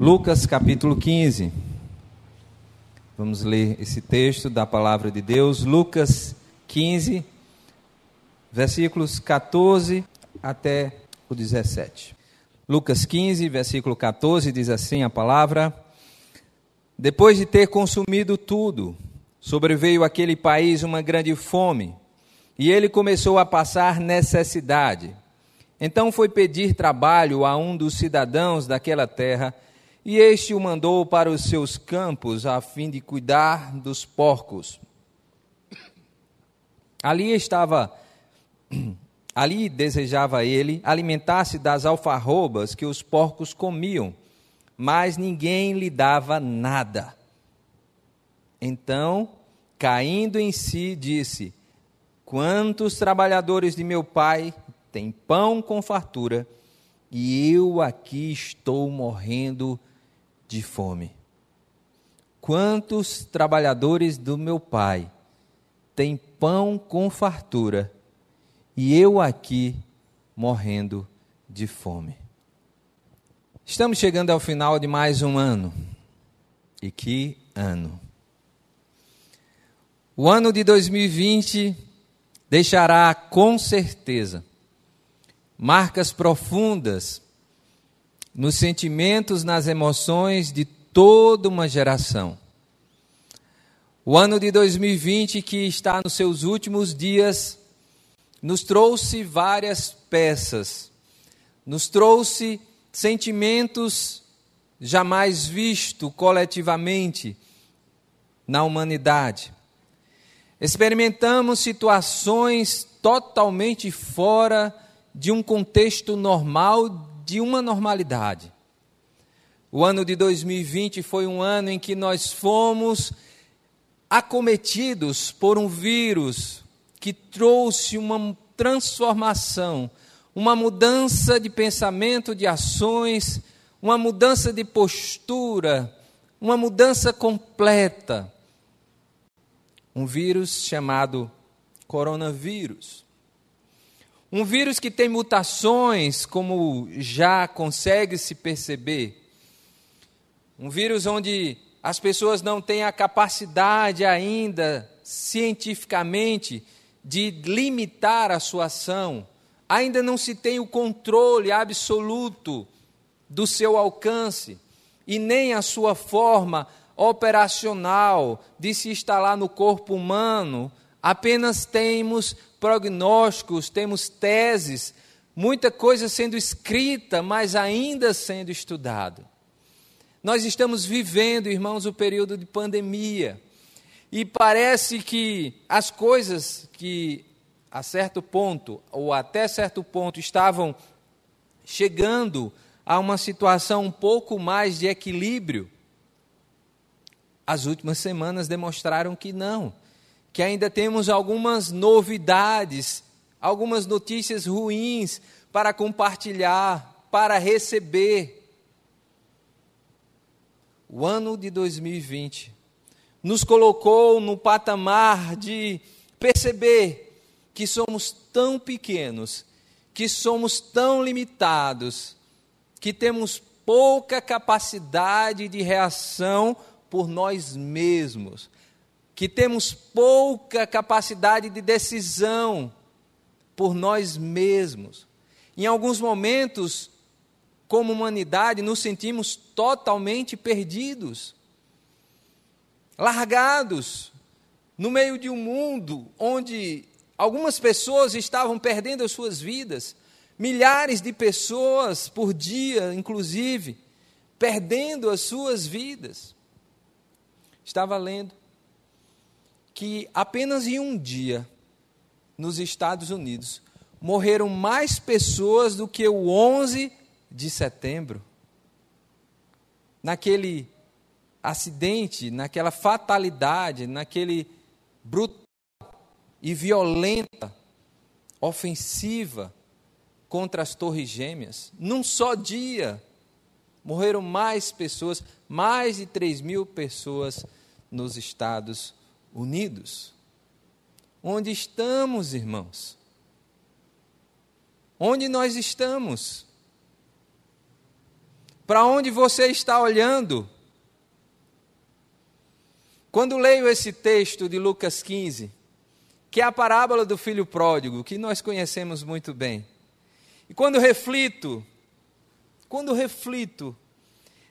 Lucas capítulo 15. Vamos ler esse texto da palavra de Deus, Lucas 15, versículos 14 até o 17. Lucas 15, versículo 14 diz assim a palavra: Depois de ter consumido tudo, sobreveio àquele país uma grande fome, e ele começou a passar necessidade. Então foi pedir trabalho a um dos cidadãos daquela terra e este o mandou para os seus campos a fim de cuidar dos porcos. Ali estava, ali desejava ele alimentar-se das alfarrobas que os porcos comiam, mas ninguém lhe dava nada. Então, caindo em si, disse: Quantos trabalhadores de meu pai têm pão com fartura, e eu aqui estou morrendo de fome. Quantos trabalhadores do meu pai têm pão com fartura e eu aqui morrendo de fome? Estamos chegando ao final de mais um ano. E que ano! O ano de 2020 deixará com certeza marcas profundas nos sentimentos, nas emoções de toda uma geração. O ano de 2020, que está nos seus últimos dias, nos trouxe várias peças, nos trouxe sentimentos jamais vistos coletivamente na humanidade. Experimentamos situações totalmente fora de um contexto normal de uma normalidade. O ano de 2020 foi um ano em que nós fomos acometidos por um vírus que trouxe uma transformação, uma mudança de pensamento, de ações, uma mudança de postura, uma mudança completa. Um vírus chamado coronavírus. Um vírus que tem mutações, como já consegue se perceber. Um vírus onde as pessoas não têm a capacidade ainda, cientificamente, de limitar a sua ação. Ainda não se tem o controle absoluto do seu alcance e nem a sua forma operacional de se instalar no corpo humano. Apenas temos prognósticos, temos teses, muita coisa sendo escrita, mas ainda sendo estudado. Nós estamos vivendo, irmãos, o período de pandemia. E parece que as coisas que a certo ponto, ou até certo ponto, estavam chegando a uma situação um pouco mais de equilíbrio, as últimas semanas demonstraram que não que ainda temos algumas novidades, algumas notícias ruins para compartilhar, para receber. O ano de 2020 nos colocou no patamar de perceber que somos tão pequenos, que somos tão limitados, que temos pouca capacidade de reação por nós mesmos que temos pouca capacidade de decisão por nós mesmos. Em alguns momentos, como humanidade, nos sentimos totalmente perdidos, largados no meio de um mundo onde algumas pessoas estavam perdendo as suas vidas, milhares de pessoas por dia, inclusive, perdendo as suas vidas. Estava lendo que apenas em um dia, nos Estados Unidos, morreram mais pessoas do que o 11 de setembro. Naquele acidente, naquela fatalidade, naquele brutal e violenta ofensiva contra as Torres Gêmeas. Num só dia, morreram mais pessoas, mais de 3 mil pessoas nos Estados unidos. Onde estamos, irmãos? Onde nós estamos? Para onde você está olhando? Quando leio esse texto de Lucas 15, que é a parábola do filho pródigo, que nós conhecemos muito bem, e quando reflito, quando reflito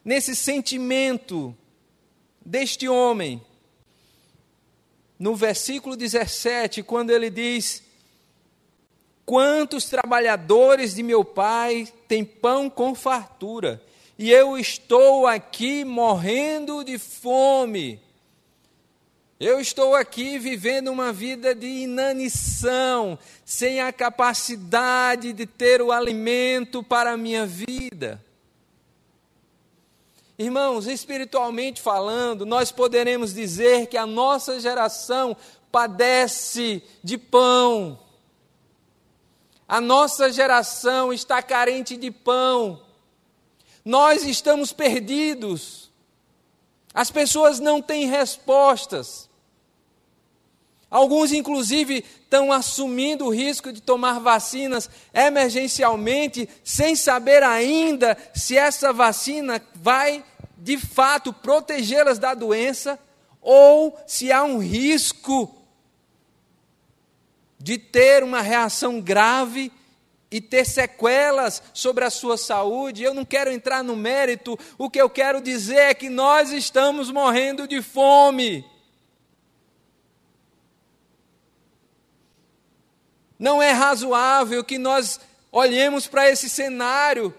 nesse sentimento deste homem, no versículo 17, quando ele diz: Quantos trabalhadores de meu pai têm pão com fartura, e eu estou aqui morrendo de fome. Eu estou aqui vivendo uma vida de inanição, sem a capacidade de ter o alimento para a minha vida. Irmãos, espiritualmente falando, nós poderemos dizer que a nossa geração padece de pão. A nossa geração está carente de pão. Nós estamos perdidos. As pessoas não têm respostas. Alguns, inclusive, estão assumindo o risco de tomar vacinas emergencialmente, sem saber ainda se essa vacina vai, de fato, protegê-las da doença ou se há um risco de ter uma reação grave e ter sequelas sobre a sua saúde. Eu não quero entrar no mérito, o que eu quero dizer é que nós estamos morrendo de fome. Não é razoável que nós olhemos para esse cenário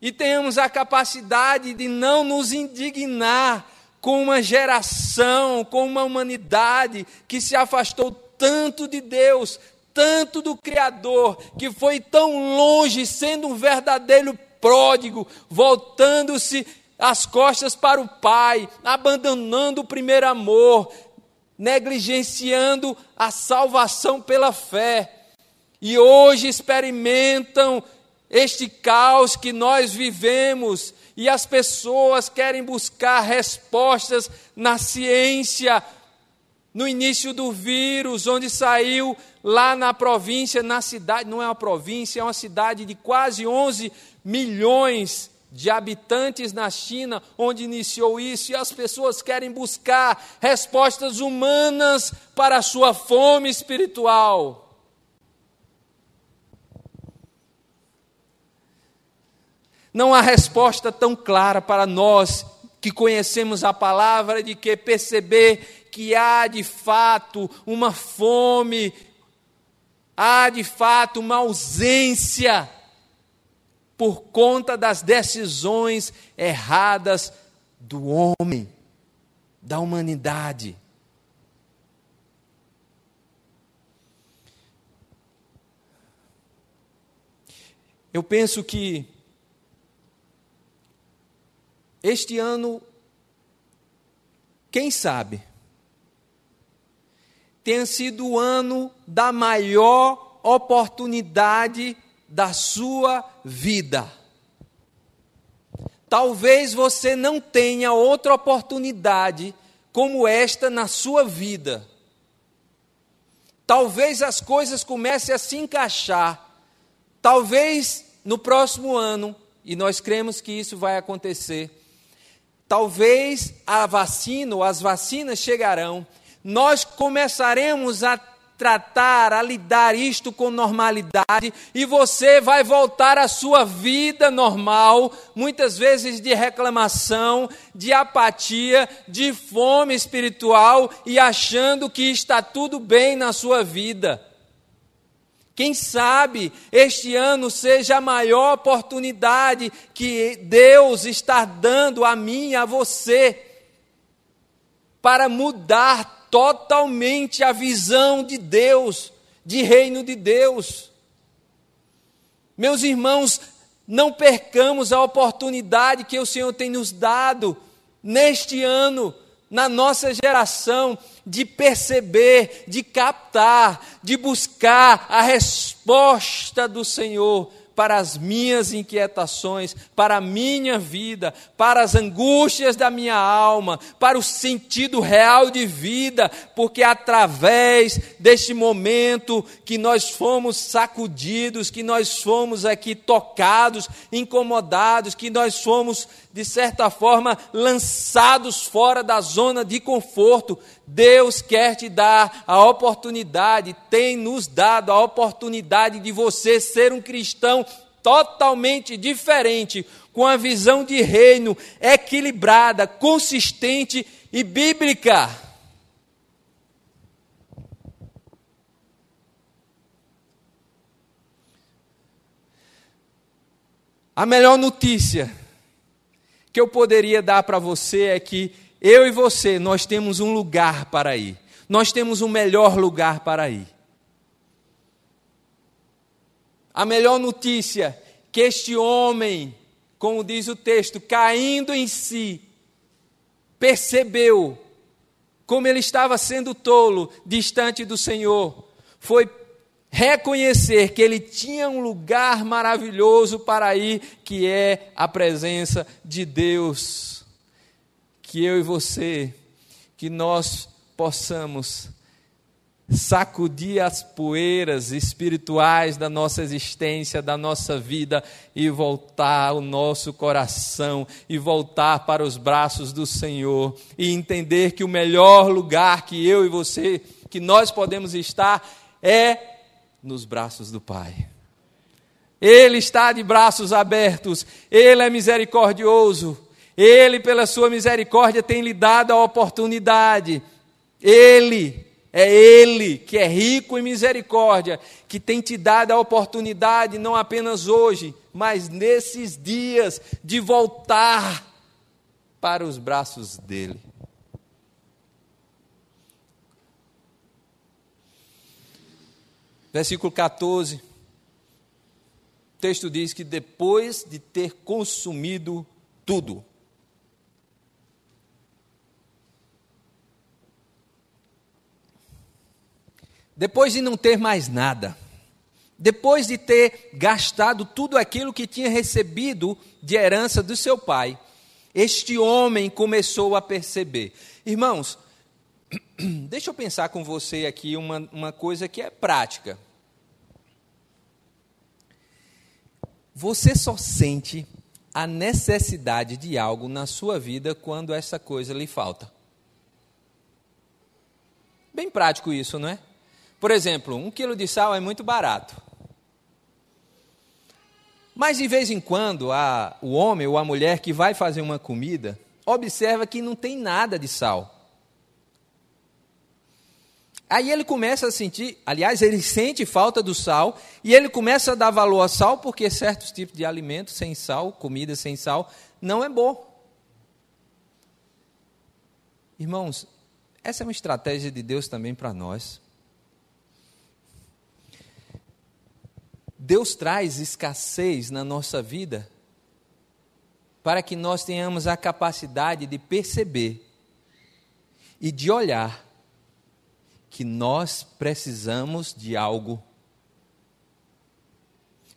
e tenhamos a capacidade de não nos indignar com uma geração, com uma humanidade que se afastou tanto de Deus, tanto do Criador, que foi tão longe, sendo um verdadeiro pródigo, voltando-se as costas para o Pai, abandonando o primeiro amor, negligenciando a salvação pela fé. E hoje experimentam este caos que nós vivemos e as pessoas querem buscar respostas na ciência. No início do vírus, onde saiu lá na província, na cidade, não é uma província, é uma cidade de quase 11 milhões de habitantes na China, onde iniciou isso, e as pessoas querem buscar respostas humanas para a sua fome espiritual. Não há resposta tão clara para nós que conhecemos a palavra de que perceber que há de fato uma fome, há de fato uma ausência por conta das decisões erradas do homem, da humanidade. Eu penso que este ano, quem sabe, tenha sido o ano da maior oportunidade da sua vida. Talvez você não tenha outra oportunidade como esta na sua vida. Talvez as coisas comecem a se encaixar. Talvez no próximo ano, e nós cremos que isso vai acontecer. Talvez a vacina ou as vacinas chegarão. Nós começaremos a tratar, a lidar isto com normalidade e você vai voltar à sua vida normal, muitas vezes de reclamação, de apatia, de fome espiritual e achando que está tudo bem na sua vida. Quem sabe este ano seja a maior oportunidade que Deus está dando a mim e a você para mudar totalmente a visão de Deus, de reino de Deus. Meus irmãos, não percamos a oportunidade que o Senhor tem nos dado neste ano, na nossa geração, de perceber, de captar, de buscar a resposta do Senhor para as minhas inquietações, para a minha vida, para as angústias da minha alma, para o sentido real de vida, porque através deste momento que nós fomos sacudidos, que nós fomos aqui tocados, incomodados, que nós fomos, de certa forma, lançados fora da zona de conforto, Deus quer te dar a oportunidade, tem nos dado a oportunidade de você ser um cristão totalmente diferente, com a visão de reino equilibrada, consistente e bíblica. A melhor notícia que eu poderia dar para você é que eu e você, nós temos um lugar para ir. Nós temos um melhor lugar para ir. A melhor notícia que este homem, como diz o texto, caindo em si, percebeu como ele estava sendo tolo, distante do Senhor, foi reconhecer que ele tinha um lugar maravilhoso para ir, que é a presença de Deus que eu e você, que nós possamos sacudir as poeiras espirituais da nossa existência, da nossa vida e voltar o nosso coração e voltar para os braços do Senhor e entender que o melhor lugar que eu e você, que nós podemos estar é nos braços do Pai. Ele está de braços abertos, ele é misericordioso. Ele, pela sua misericórdia, tem lhe dado a oportunidade. Ele, é Ele que é rico em misericórdia, que tem te dado a oportunidade, não apenas hoje, mas nesses dias, de voltar para os braços dEle. Versículo 14. O texto diz que depois de ter consumido tudo, depois de não ter mais nada, depois de ter gastado tudo aquilo que tinha recebido de herança do seu pai, este homem começou a perceber. Irmãos, deixa eu pensar com você aqui uma, uma coisa que é prática. Você só sente a necessidade de algo na sua vida quando essa coisa lhe falta. Bem prático isso, não é? Por exemplo, um quilo de sal é muito barato. Mas de vez em quando, a, o homem ou a mulher que vai fazer uma comida observa que não tem nada de sal. Aí ele começa a sentir, aliás, ele sente falta do sal e ele começa a dar valor ao sal porque certos tipos de alimentos sem sal, comida sem sal, não é bom. Irmãos, essa é uma estratégia de Deus também para nós. Deus traz escassez na nossa vida para que nós tenhamos a capacidade de perceber e de olhar que nós precisamos de algo.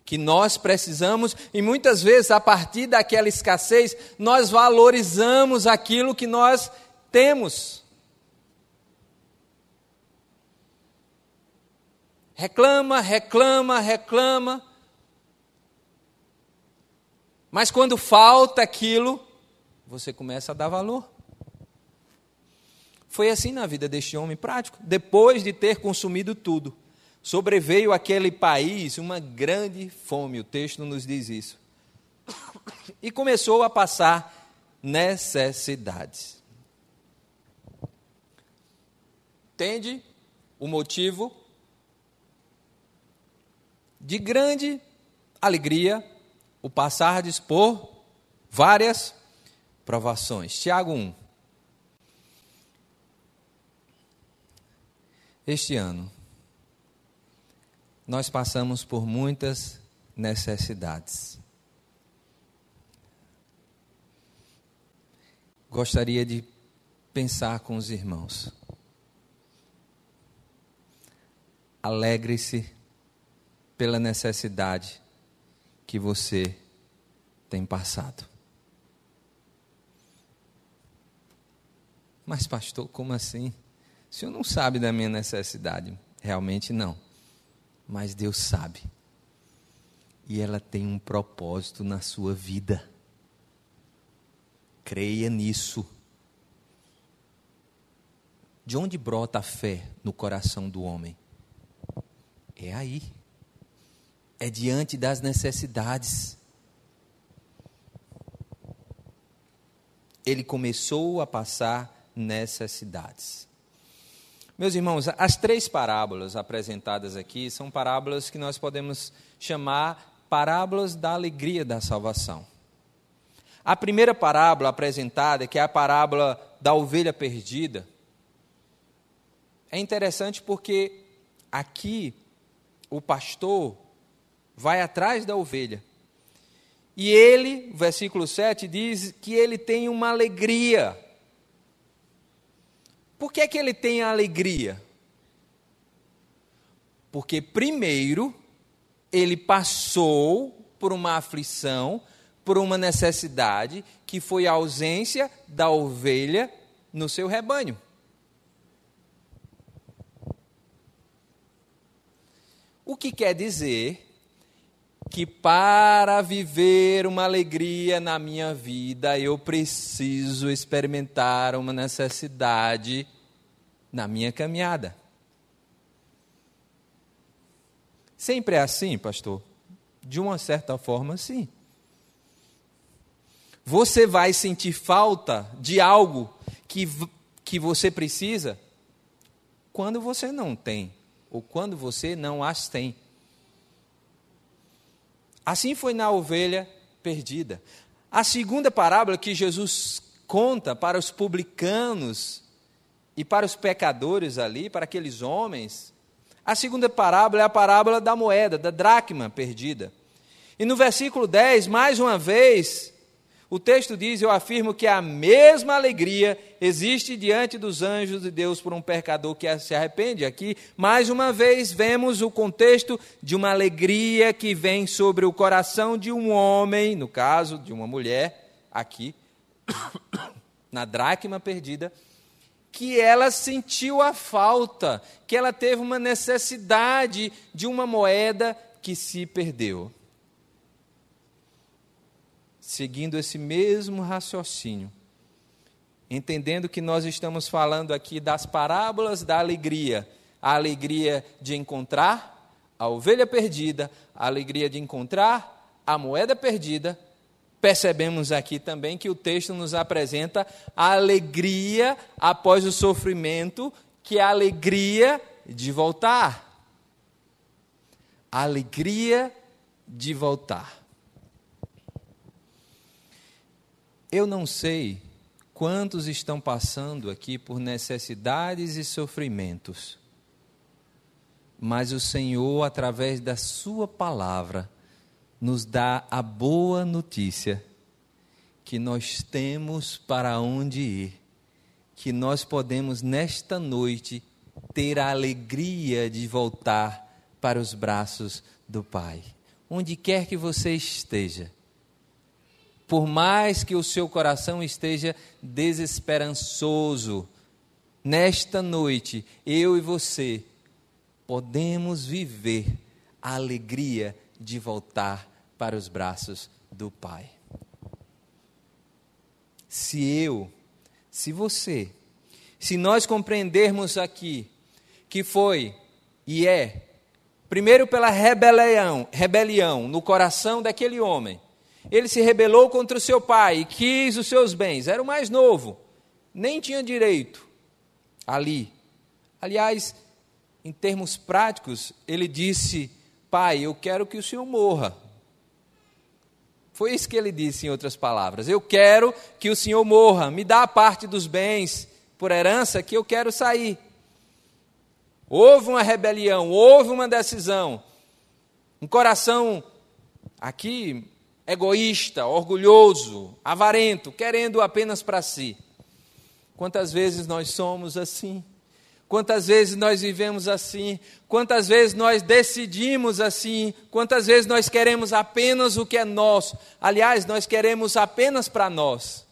Que nós precisamos, e muitas vezes, a partir daquela escassez, nós valorizamos aquilo que nós temos. Reclama, reclama, reclama. Mas quando falta aquilo, você começa a dar valor. Foi assim na vida deste homem prático. Depois de ter consumido tudo, sobreveio àquele país uma grande fome, o texto nos diz isso. E começou a passar necessidades. Entende o motivo de grande alegria o passardes por várias provações. Tiago 1. Este ano, nós passamos por muitas necessidades. Gostaria de pensar com os irmãos. Alegre-se pela necessidade que você tem passado. Mas, pastor, como assim? O senhor não sabe da minha necessidade. Realmente não. Mas Deus sabe. E ela tem um propósito na sua vida. Creia nisso. De onde brota a fé no coração do homem? É aí. É diante das necessidades. Ele começou a passar necessidades. Meus irmãos, as três parábolas apresentadas aqui são parábolas que nós podemos chamar parábolas da alegria da salvação. A primeira parábola apresentada, que é a parábola da ovelha perdida, é interessante porque aqui o pastor vai atrás da ovelha. E ele, versículo 7, diz que ele tem uma alegria por que, é que ele tem a alegria? Porque, primeiro, ele passou por uma aflição, por uma necessidade, que foi a ausência da ovelha no seu rebanho. O que quer dizer que para viver uma alegria na minha vida, eu preciso experimentar uma necessidade na minha caminhada. Sempre é assim, pastor? De uma certa forma, sim. Você vai sentir falta de algo que, que você precisa quando você não tem, ou quando você não as tem. Assim foi na ovelha perdida. A segunda parábola que Jesus conta para os publicanos e para os pecadores ali, para aqueles homens, a segunda parábola é a parábola da moeda, da dracma perdida. E no versículo 10, mais uma vez, o texto diz: Eu afirmo que a mesma alegria existe diante dos anjos de Deus por um pecador que se arrepende. Aqui, mais uma vez, vemos o contexto de uma alegria que vem sobre o coração de um homem, no caso de uma mulher, aqui, na dracma perdida que ela sentiu a falta, que ela teve uma necessidade de uma moeda que se perdeu. Seguindo esse mesmo raciocínio, entendendo que nós estamos falando aqui das parábolas da alegria, a alegria de encontrar a ovelha perdida, a alegria de encontrar a moeda perdida, percebemos aqui também que o texto nos apresenta a alegria após o sofrimento, que é a alegria de voltar. A alegria de voltar. Eu não sei quantos estão passando aqui por necessidades e sofrimentos, mas o Senhor, através da Sua palavra, nos dá a boa notícia que nós temos para onde ir, que nós podemos nesta noite ter a alegria de voltar para os braços do Pai. Onde quer que você esteja, por mais que o seu coração esteja desesperançoso, nesta noite, eu e você podemos viver a alegria de voltar para os braços do Pai. Se eu, se você, se nós compreendermos aqui que foi e é, primeiro pela rebelião, rebelião no coração daquele homem, ele se rebelou contra o seu pai e quis os seus bens, era o mais novo, nem tinha direito ali. Aliás, em termos práticos, ele disse: Pai, eu quero que o senhor morra. Foi isso que ele disse, em outras palavras. Eu quero que o Senhor morra, me dá a parte dos bens por herança que eu quero sair. Houve uma rebelião, houve uma decisão. Um coração aqui egoísta, orgulhoso, avarento, querendo apenas para si. Quantas vezes nós somos assim? Quantas vezes nós vivemos assim? Quantas vezes nós decidimos assim? Quantas vezes nós queremos apenas o que é nosso? Aliás, nós queremos apenas para nós.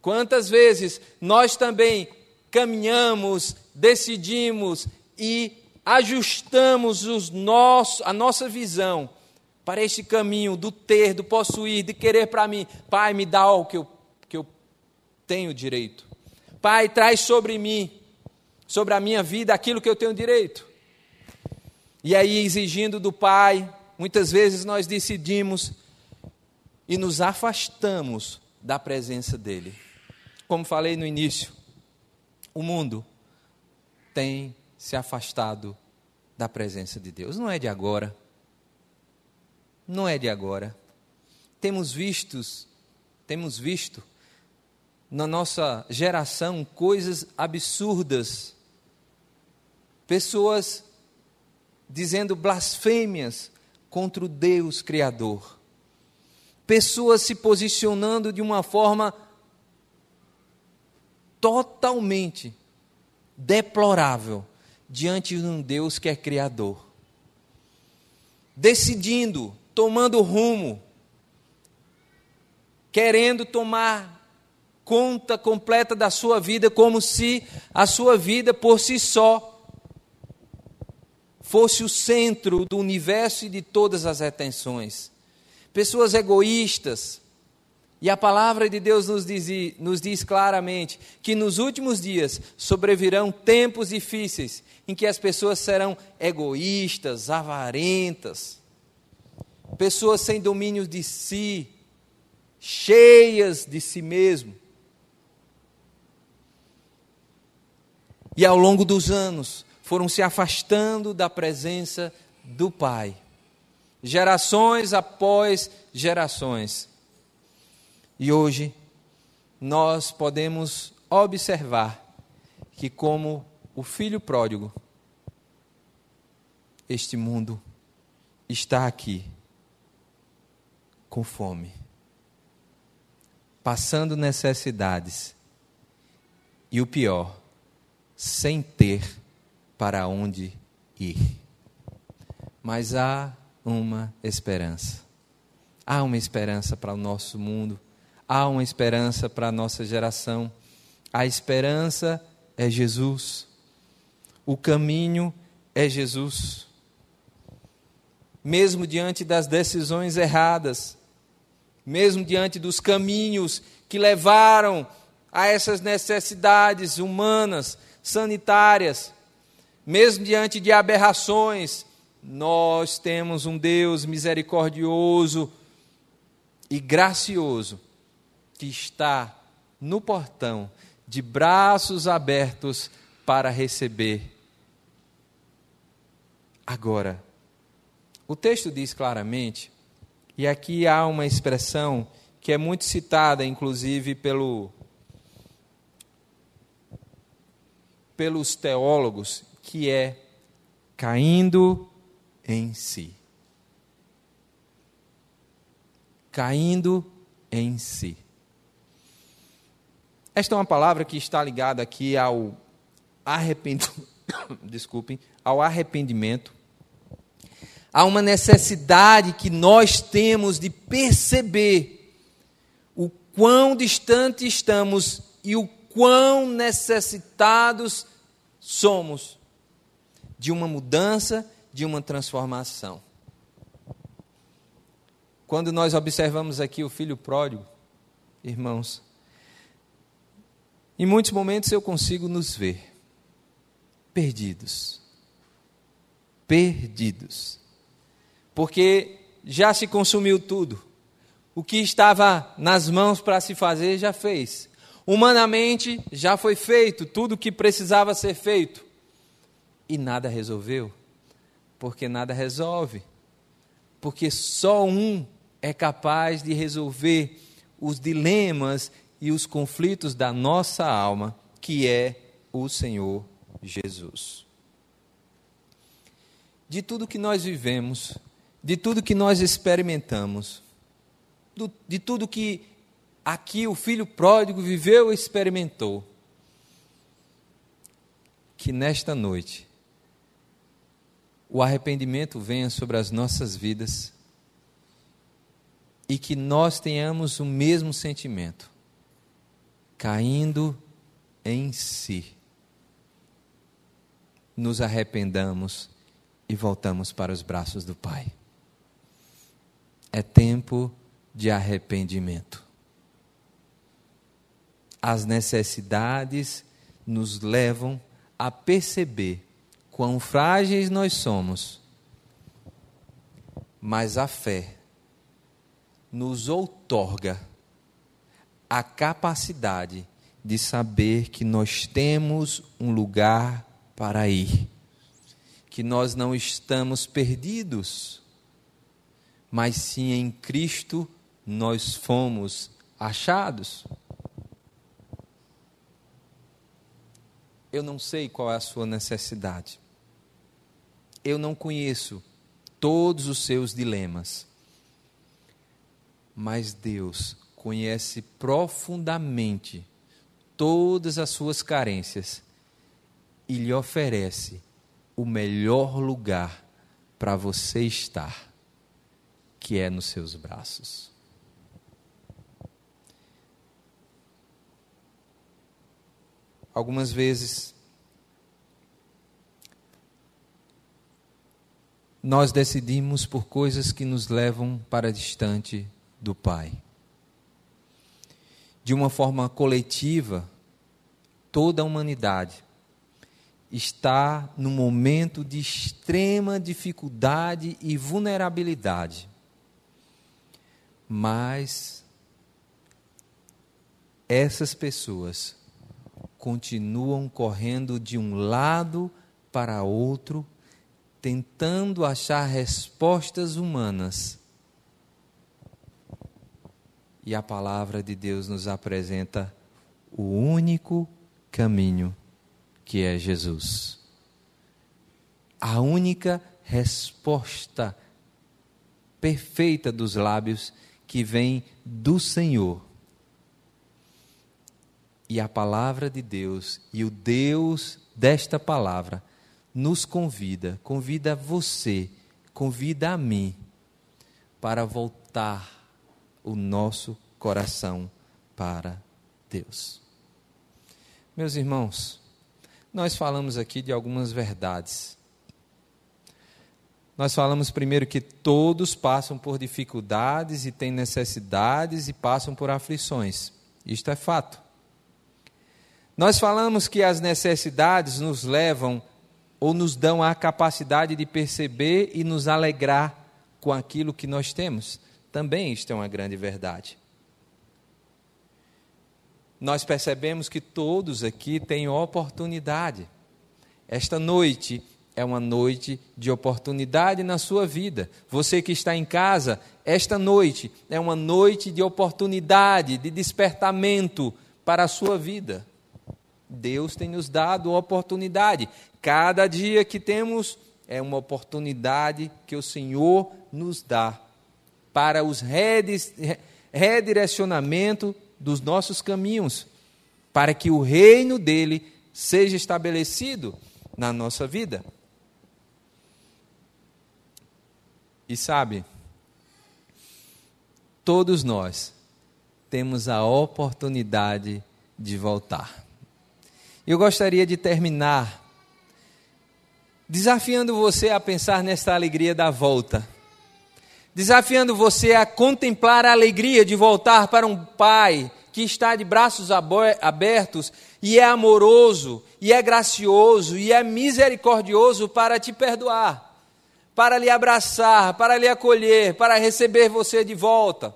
Quantas vezes nós também caminhamos, decidimos e ajustamos os nossos, a nossa visão para este caminho do ter, do possuir, de querer para mim. Pai, me dá o que eu, que eu tenho direito. Pai, traz sobre mim, sobre a minha vida, aquilo que eu tenho direito. E aí, exigindo do Pai, muitas vezes nós decidimos e nos afastamos da presença dEle. Como falei no início, o mundo tem se afastado da presença de Deus. Não é de agora. Não é de agora. Temos vistos, temos visto na nossa geração coisas absurdas. Pessoas dizendo blasfêmias contra o Deus Criador. Pessoas se posicionando de uma forma totalmente deplorável diante de um Deus que é Criador. Decidindo, tomando rumo, querendo tomar conta completa da sua vida, como se a sua vida por si só fosse o centro do universo e de todas as atenções. Pessoas egoístas, e a palavra de Deus nos diz, nos diz, claramente que nos últimos dias sobrevirão tempos difíceis em que as pessoas serão egoístas, avarentas, pessoas sem domínio de si, cheias de si mesmo. E ao longo dos anos foram se afastando da presença do Pai, gerações após gerações. E hoje nós podemos observar que, como o filho pródigo, este mundo está aqui com fome, passando necessidades e o pior, sem ter para onde ir. Mas há uma esperança. Há uma esperança para o nosso mundo há uma esperança para a nossa geração. A esperança é Jesus. O caminho é Jesus. Mesmo diante das decisões erradas, mesmo diante dos caminhos que levaram a essas necessidades humanas, sanitárias, mesmo diante de aberrações, nós temos um Deus misericordioso e gracioso que está no portão, de braços abertos para receber. Agora, o texto diz claramente, e aqui há uma expressão que é muito citada, inclusive, pelo, pelos teólogos, que é caindo em si. Caindo em si. Esta é uma palavra que está ligada aqui ao arrependimento, desculpem, ao arrependimento. Há uma necessidade que nós temos de perceber o quão distante estamos e o quão necessitados somos de uma mudança, de uma transformação. Quando nós observamos aqui o filho pródigo, irmãos, em muitos momentos eu consigo nos ver perdidos. Perdidos. Porque já se consumiu tudo. O que estava nas mãos para se fazer já fez. Humanamente já foi feito tudo o que precisava ser feito. E nada resolveu. Porque nada resolve. Porque só um é capaz de resolver os dilemas e os conflitos da nossa alma, que é o Senhor Jesus. De tudo que nós vivemos, de tudo que nós experimentamos, de tudo que aqui o filho pródigo viveu e experimentou, que nesta noite o arrependimento venha sobre as nossas vidas e que nós tenhamos o mesmo sentimento, caindo em si. Nos arrependamos e voltamos para os braços do Pai. É tempo de arrependimento. As necessidades nos levam a perceber quão frágeis nós somos, mas a fé nos outorga a capacidade de saber que nós temos um lugar para ir, que nós não estamos perdidos, mas sim em Cristo nós fomos achados. Eu não sei qual é a sua necessidade. Eu não conheço todos os seus dilemas. Mas Deus conhece profundamente todas as suas carências e lhe oferece o melhor lugar para você estar, que é nos seus braços. Algumas vezes nós decidimos por coisas que nos levam para distante do Pai. De uma forma coletiva, toda a humanidade está num momento de extrema dificuldade e vulnerabilidade. Mas essas pessoas continuam correndo de um lado para outro, tentando achar respostas humanas. E a palavra de Deus nos apresenta o único caminho, que é Jesus. A única resposta perfeita dos lábios que vem do Senhor e a palavra de Deus e o Deus desta palavra nos convida, convida você, convida a mim para voltar o nosso coração para Deus. Meus irmãos, nós falamos aqui de algumas verdades. Nós falamos primeiro que todos passam por dificuldades e têm necessidades e passam por aflições. Isto é fato. Nós falamos que as necessidades nos levam ou nos dão a capacidade de perceber e nos alegrar com aquilo que nós temos. Também isto é uma grande verdade. Nós percebemos que todos aqui têm oportunidade. Esta noite é uma noite de oportunidade na sua vida. Você que está em casa, esta noite é uma noite de oportunidade, de despertamento para a sua vida. Deus tem nos dado oportunidade. Cada dia que temos é uma oportunidade que o Senhor nos dá para os redirecionamento dos nossos caminhos, para que o reino dele seja estabelecido na nossa vida. E sabe, todos nós temos a oportunidade de voltar. Eu gostaria de terminar desafiando você a pensar nesta alegria da volta. Desafiando você a contemplar a alegria de voltar para um pai que está de braços abertos e é amoroso, e é gracioso, e é misericordioso para te perdoar, para lhe abraçar, para lhe acolher, para receber você de volta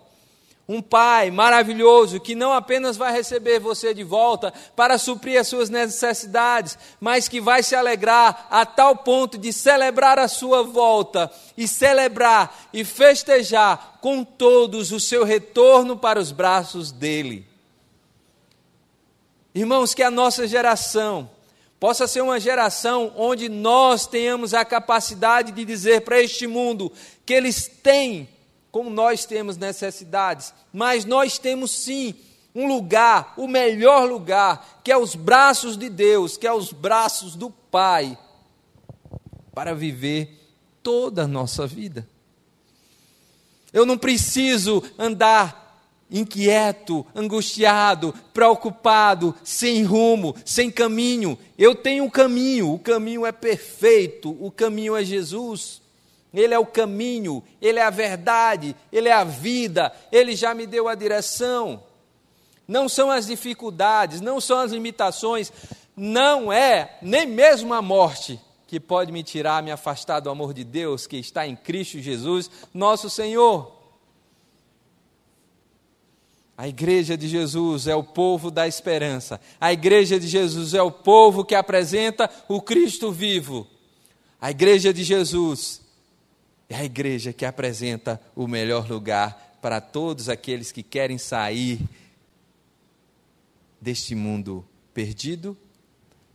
um pai maravilhoso que não apenas vai receber você de volta para suprir as suas necessidades, mas que vai se alegrar a tal ponto de celebrar a sua volta e celebrar e festejar com todos o seu retorno para os braços dele. Irmãos, que a nossa geração possa ser uma geração onde nós tenhamos a capacidade de dizer para este mundo que eles têm como nós temos necessidades, mas nós temos sim um lugar, o melhor lugar, que é os braços de Deus, que é os braços do Pai, para viver toda a nossa vida. Eu não preciso andar inquieto, angustiado, preocupado, sem rumo, sem caminho. Eu tenho um caminho, o caminho é perfeito, o caminho é Jesus. Ele é o caminho, ele é a verdade, ele é a vida, ele já me deu a direção. Não são as dificuldades, não são as limitações, não é nem mesmo a morte que pode me tirar, me afastar do amor de Deus que está em Cristo Jesus, nosso Senhor. A igreja de Jesus é o povo da esperança. A igreja de Jesus é o povo que apresenta o Cristo vivo. A igreja de Jesus é a igreja que apresenta o melhor lugar para todos aqueles que querem sair deste mundo perdido,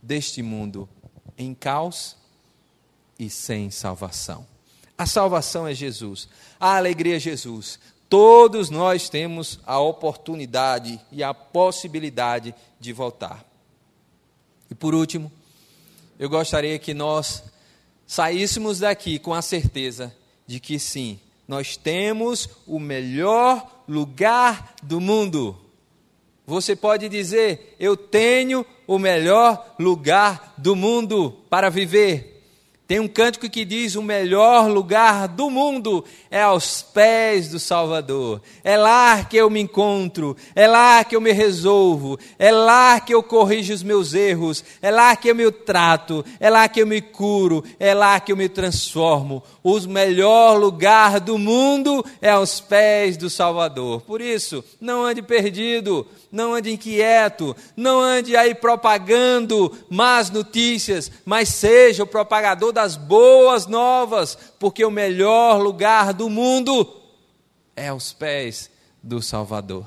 deste mundo em caos e sem salvação. A salvação é Jesus, a alegria é Jesus, Todos nós temos a oportunidade e a possibilidade de voltar. E por último, eu gostaria que nós saíssemos daqui com a certeza de que sim, nós temos o melhor lugar do mundo. Você pode dizer: Eu tenho o melhor lugar do mundo para viver. Tem um cântico que diz: O melhor lugar do mundo é aos pés do Salvador. É lá que eu me encontro, é lá que eu me resolvo, é lá que eu corrijo os meus erros, é lá que eu me trato, é lá que eu me curo, é lá que eu me transformo. O melhor lugar do mundo é aos pés do Salvador. Por isso, não ande perdido não ande inquieto, não ande aí propagando más notícias, mas seja o propagador das boas novas, porque o melhor lugar do mundo é aos pés do Salvador.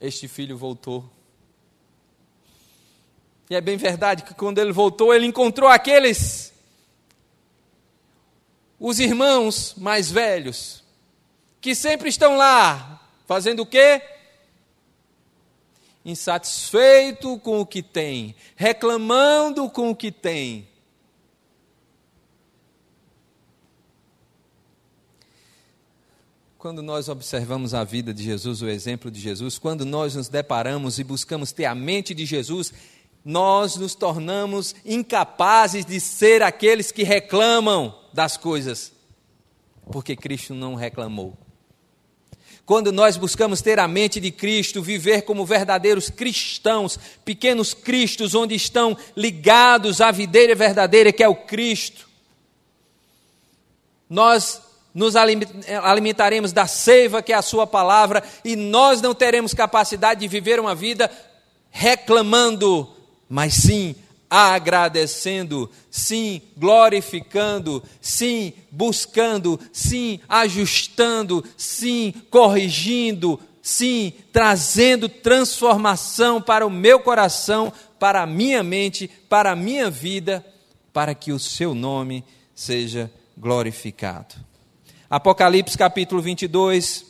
Este filho voltou. E é bem verdade que quando ele voltou, ele encontrou aqueles, os irmãos mais velhos, que sempre estão lá, fazendo o quê? Insatisfeito com o que tem, reclamando com o que tem. Quando nós observamos a vida de Jesus, o exemplo de Jesus, quando nós nos deparamos e buscamos ter a mente de Jesus, nós nos tornamos incapazes de ser aqueles que reclamam das coisas, porque Cristo não reclamou. Quando nós buscamos ter a mente de Cristo, viver como verdadeiros cristãos, pequenos cristos, onde estão ligados à videira verdadeira que é o Cristo, nós nos alimentaremos da seiva que é a Sua palavra e nós não teremos capacidade de viver uma vida reclamando, mas sim agradecendo, sim, glorificando, sim, buscando, sim, ajustando, sim, corrigindo, sim, trazendo transformação para o meu coração, para a minha mente, para a minha vida, para que o seu nome seja glorificado. Apocalipse capítulo 22.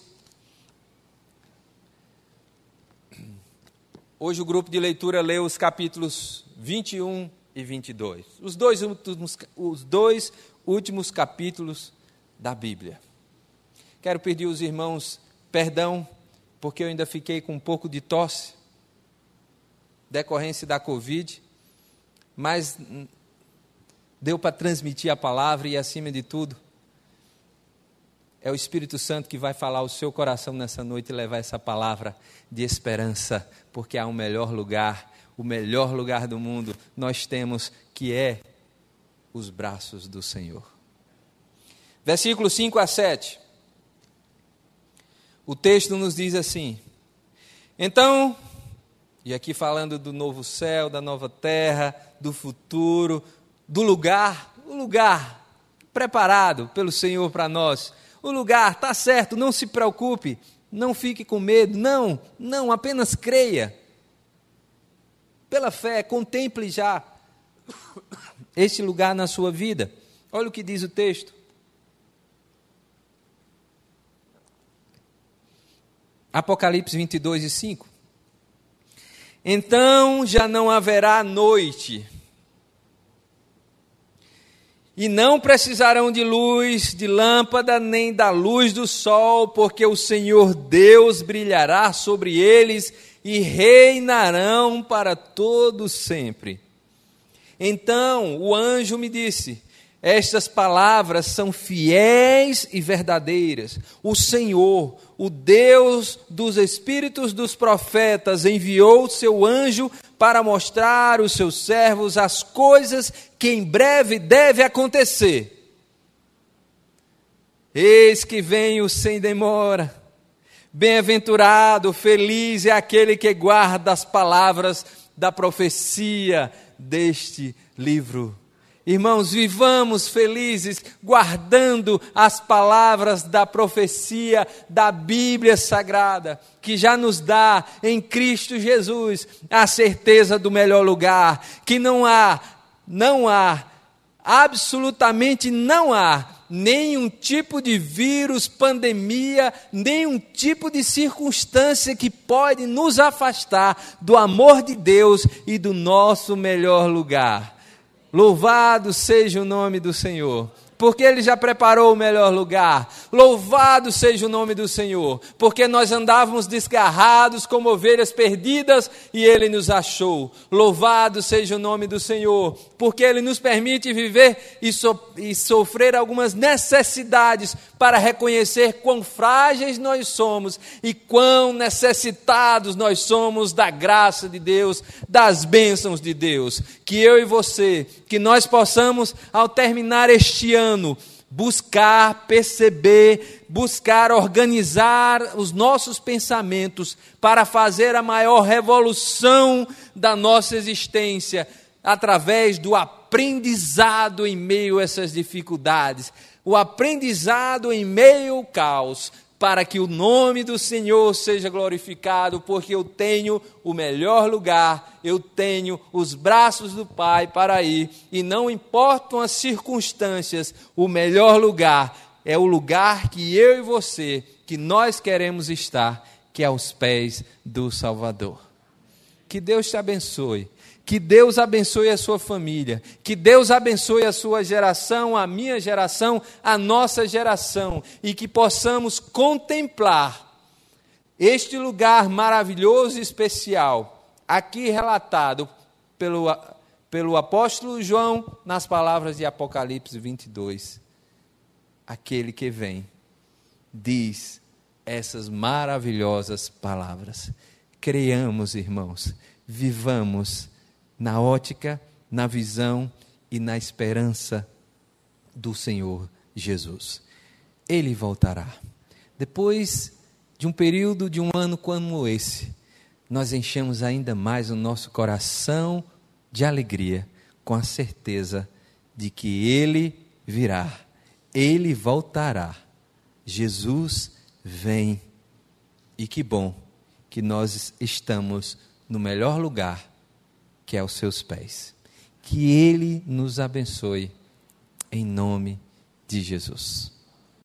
Hoje o grupo de leitura leu os capítulos 21 e 22. Os dois últimos, os dois últimos capítulos da Bíblia. Quero pedir aos irmãos perdão, porque eu ainda fiquei com um pouco de tosse, decorrência da Covid, mas deu para transmitir a palavra e, acima de tudo, é o Espírito Santo que vai falar ao seu coração nessa noite e levar essa palavra de esperança, porque há um melhor lugar o melhor lugar do mundo, nós temos que é os braços do Senhor. Versículos 5 a 7. O texto nos diz assim: Então, e aqui falando do novo céu, da nova terra, do futuro, do lugar, o lugar preparado pelo Senhor para nós. O lugar está certo, não se preocupe, não fique com medo, não, não, apenas creia pela fé, contemple já este lugar na sua vida. Olha o que diz o texto. Apocalipse 22 e 5. Então já não haverá noite. E não precisarão de luz, de lâmpada, nem da luz do sol, porque o Senhor Deus brilhará sobre eles e reinarão para todo sempre. Então o anjo me disse: estas palavras são fiéis e verdadeiras. O Senhor, o Deus dos espíritos dos profetas, enviou seu anjo para mostrar aos seus servos as coisas que em breve deve acontecer. Eis que venho sem demora. Bem-aventurado, feliz é aquele que guarda as palavras da profecia deste livro. Irmãos, vivamos felizes guardando as palavras da profecia da Bíblia Sagrada, que já nos dá em Cristo Jesus a certeza do melhor lugar, que não há, não há, absolutamente não há nenhum tipo de vírus, pandemia, nenhum tipo de circunstância que pode nos afastar do amor de Deus e do nosso melhor lugar. Louvado seja o nome do Senhor porque Ele já preparou o melhor lugar. Louvado seja o nome do Senhor, porque nós andávamos desgarrados como ovelhas perdidas e Ele nos achou. Louvado seja o nome do Senhor, porque Ele nos permite viver e, so e sofrer algumas necessidades para reconhecer quão frágeis nós somos e quão necessitados nós somos da graça de Deus, das bênçãos de Deus. Que eu e você, que nós possamos, ao terminar este ano, buscar, perceber, buscar organizar os nossos pensamentos para fazer a maior revolução da nossa existência através do aprendizado em meio a essas dificuldades, o aprendizado em meio ao caos, para que o nome do Senhor seja glorificado, porque eu tenho o melhor lugar, eu tenho os braços do Pai para ir, e não importam as circunstâncias, o melhor lugar é o lugar que eu e você, que nós queremos estar, que é aos pés do Salvador. Que Deus te abençoe. Que Deus abençoe a sua família, que Deus abençoe a sua geração, a minha geração, a nossa geração, e que possamos contemplar este lugar maravilhoso e especial, aqui relatado pelo, pelo apóstolo João nas palavras de Apocalipse 22. Aquele que vem diz essas maravilhosas palavras. Creamos, irmãos, vivamos na ótica, na visão e na esperança do Senhor Jesus. Ele voltará. Depois de um período de um ano como esse, nós enchemos ainda mais o nosso coração de alegria, com a certeza de que Ele virá, Ele voltará. Jesus vem. E que bom que nós estamos no melhor lugar que é aos seus pés. Que Ele nos abençoe, em nome de Jesus.